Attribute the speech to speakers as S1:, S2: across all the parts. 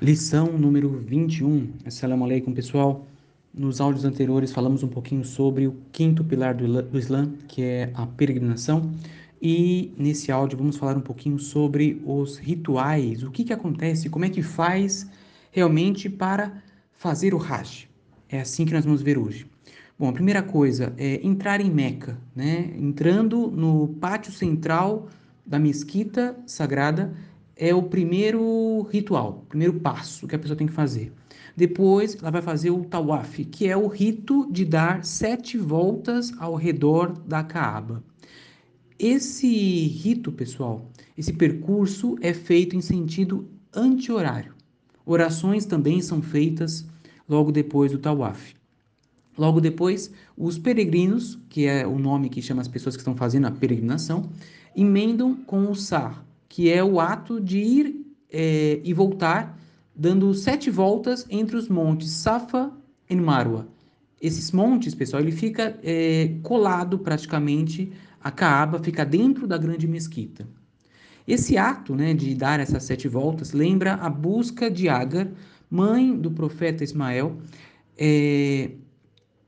S1: Lição número 21. Assalamu alaikum, pessoal. Nos áudios anteriores falamos um pouquinho sobre o quinto pilar do Islã, que é a peregrinação. E nesse áudio vamos falar um pouquinho sobre os rituais, o que, que acontece, como é que faz realmente para fazer o Hajj. É assim que nós vamos ver hoje. Bom, a primeira coisa é entrar em Meca, né? Entrando no pátio central da mesquita sagrada é o primeiro ritual, o primeiro passo que a pessoa tem que fazer. Depois, ela vai fazer o tawaf, que é o rito de dar sete voltas ao redor da Kaaba. Esse rito, pessoal, esse percurso é feito em sentido anti-horário. Orações também são feitas logo depois do tawaf. Logo depois, os peregrinos, que é o nome que chama as pessoas que estão fazendo a peregrinação, emendam com o sar, que é o ato de ir é, e voltar, dando sete voltas entre os montes Safa e Marwa. Esses montes, pessoal, ele fica é, colado praticamente a Kaaba, fica dentro da grande mesquita. Esse ato né, de dar essas sete voltas lembra a busca de Agar, mãe do profeta Ismael, é,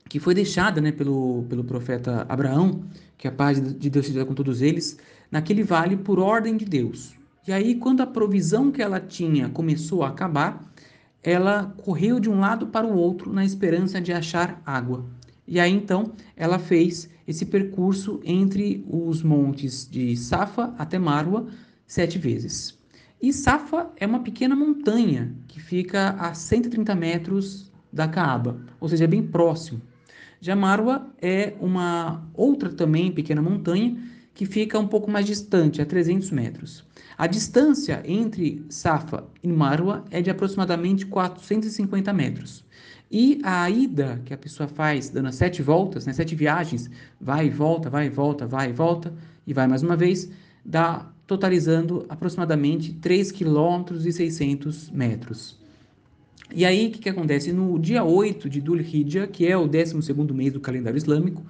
S1: que foi deixada né, pelo, pelo profeta Abraão, que a paz de Deus seja com todos eles, naquele vale por ordem de Deus. E aí, quando a provisão que ela tinha começou a acabar, ela correu de um lado para o outro na esperança de achar água. E aí então ela fez esse percurso entre os montes de Safa até Marwa sete vezes. E Safa é uma pequena montanha que fica a 130 metros da Caaba, ou seja, é bem próximo. Já Marwa é uma outra também pequena montanha que fica um pouco mais distante, a 300 metros. A distância entre Safa e Marwa é de aproximadamente 450 metros. E a ida que a pessoa faz, dando sete voltas, né, sete viagens, vai e volta, vai e volta, vai e volta, e vai mais uma vez, dá totalizando aproximadamente 3 km e 600 metros. E aí, o que, que acontece? No dia 8 de Dhul Hijjah, que é o 12 mês do calendário islâmico,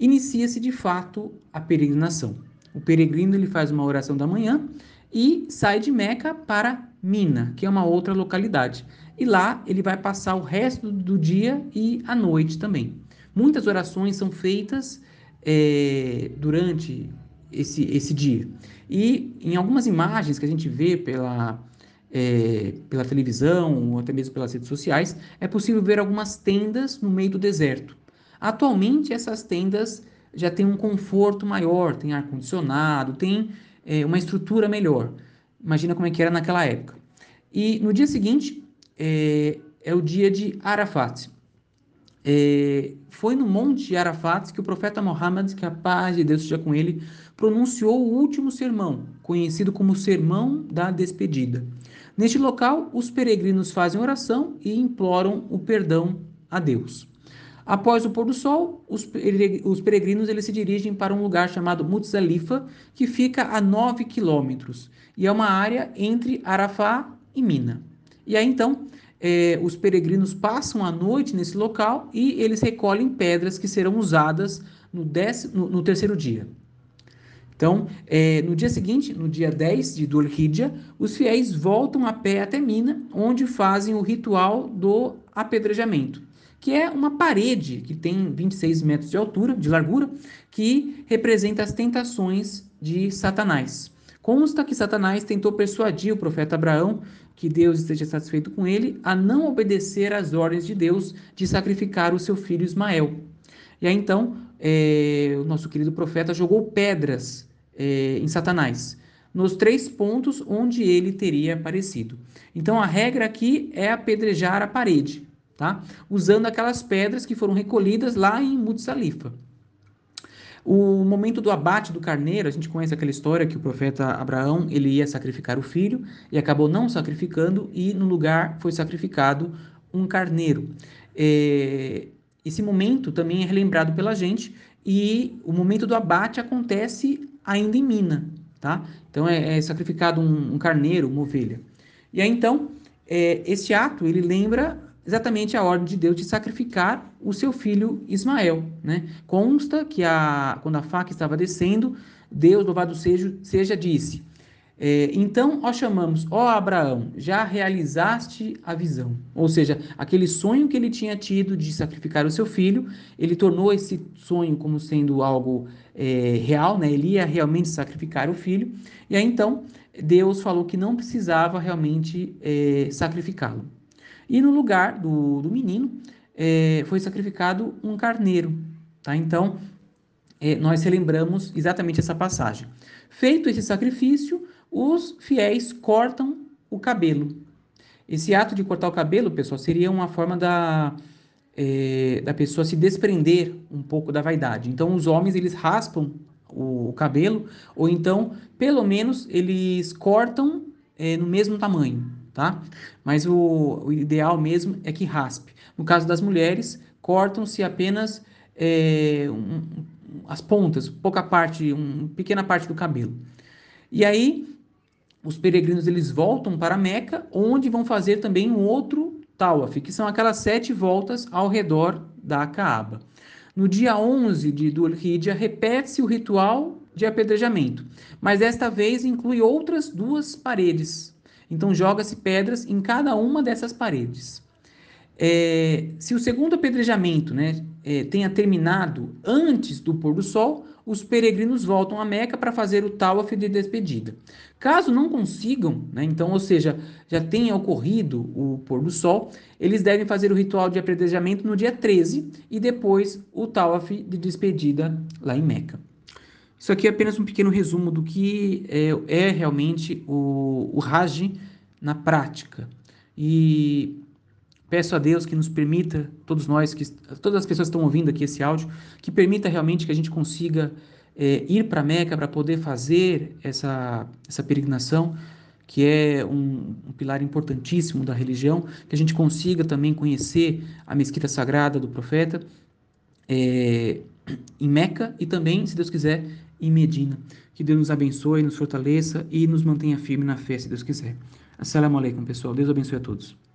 S1: inicia-se de fato a peregrinação. O peregrino ele faz uma oração da manhã e sai de Meca para Mina, que é uma outra localidade. E lá ele vai passar o resto do dia e a noite também. Muitas orações são feitas é, durante esse, esse dia. E em algumas imagens que a gente vê pela, é, pela televisão ou até mesmo pelas redes sociais, é possível ver algumas tendas no meio do deserto. Atualmente, essas tendas já têm um conforto maior, tem ar-condicionado, tem é, uma estrutura melhor. Imagina como é que era naquela época. E no dia seguinte é, é o dia de Arafat. É, foi no Monte Arafat que o profeta Muhammad, que a paz de Deus seja com ele, pronunciou o último sermão, conhecido como Sermão da Despedida. Neste local, os peregrinos fazem oração e imploram o perdão a Deus. Após o pôr do sol, os peregrinos eles se dirigem para um lugar chamado Muzdalifa, que fica a 9 quilômetros, e é uma área entre Arafá e Mina. E aí então, é, os peregrinos passam a noite nesse local e eles recolhem pedras que serão usadas no, décimo, no, no terceiro dia. Então, é, no dia seguinte, no dia 10 de Dhul Hijjah, os fiéis voltam a pé até Mina, onde fazem o ritual do apedrejamento que é uma parede que tem 26 metros de altura, de largura, que representa as tentações de Satanás. Consta que Satanás tentou persuadir o profeta Abraão, que Deus esteja satisfeito com ele, a não obedecer às ordens de Deus de sacrificar o seu filho Ismael. E aí então, é, o nosso querido profeta jogou pedras é, em Satanás, nos três pontos onde ele teria aparecido. Então a regra aqui é apedrejar a parede tá? usando aquelas pedras que foram recolhidas lá em Mutsalifa. O momento do abate do carneiro, a gente conhece aquela história que o profeta Abraão ele ia sacrificar o filho e acabou não sacrificando e no lugar foi sacrificado um carneiro. É, esse momento também é relembrado pela gente e o momento do abate acontece ainda em Mina. tá? Então é, é sacrificado um, um, carneiro, uma ovelha. E aí então, é, esse ato, ele lembra exatamente a ordem de Deus de sacrificar o seu filho Ismael, né? Consta que a, quando a faca estava descendo, Deus, louvado seja, seja disse, é, então, ó chamamos, ó Abraão, já realizaste a visão. Ou seja, aquele sonho que ele tinha tido de sacrificar o seu filho, ele tornou esse sonho como sendo algo é, real, né? Ele ia realmente sacrificar o filho. E aí então, Deus falou que não precisava realmente é, sacrificá-lo. E no lugar do, do menino, é, foi sacrificado um carneiro. Tá? Então, é, nós relembramos exatamente essa passagem. Feito esse sacrifício, os fiéis cortam o cabelo. Esse ato de cortar o cabelo, pessoal, seria uma forma da, é, da pessoa se desprender um pouco da vaidade. Então, os homens eles raspam o, o cabelo, ou então, pelo menos, eles cortam é, no mesmo tamanho, tá? Mas o, o, ideal mesmo é que raspe. No caso das mulheres, cortam-se apenas é, um, as pontas, pouca parte, uma pequena parte do cabelo. E aí, os peregrinos eles voltam para Meca, onde vão fazer também um outro Tawaf, que são aquelas sete voltas ao redor da Kaaba. No dia 11 de Dhul Hijjah, repete-se o ritual de apedrejamento, mas desta vez inclui outras duas paredes. Então joga-se pedras em cada uma dessas paredes. É, se o segundo apedrejamento né, é, tenha terminado antes do pôr do sol, os peregrinos voltam a Meca para fazer o tawaf de despedida. Caso não consigam, né, então, ou seja, já tenha ocorrido o pôr do sol, eles devem fazer o ritual de apedrejamento no dia 13 e depois o tawaf de despedida lá em Meca. Isso aqui é apenas um pequeno resumo do que é, é realmente o, o Hajj na prática. E Peço a Deus que nos permita, todos nós, que todas as pessoas que estão ouvindo aqui esse áudio, que permita realmente que a gente consiga é, ir para Meca para poder fazer essa, essa peregrinação, que é um, um, pilar importantíssimo da religião, que a gente consiga também conhecer a mesquita sagrada do profeta é, em Meca e também, se Deus quiser, em Medina. Que Deus nos abençoe, nos fortaleça e nos mantenha firme na fé, se Deus quiser. Assalamu alaikum, pessoal. Deus abençoe a todos.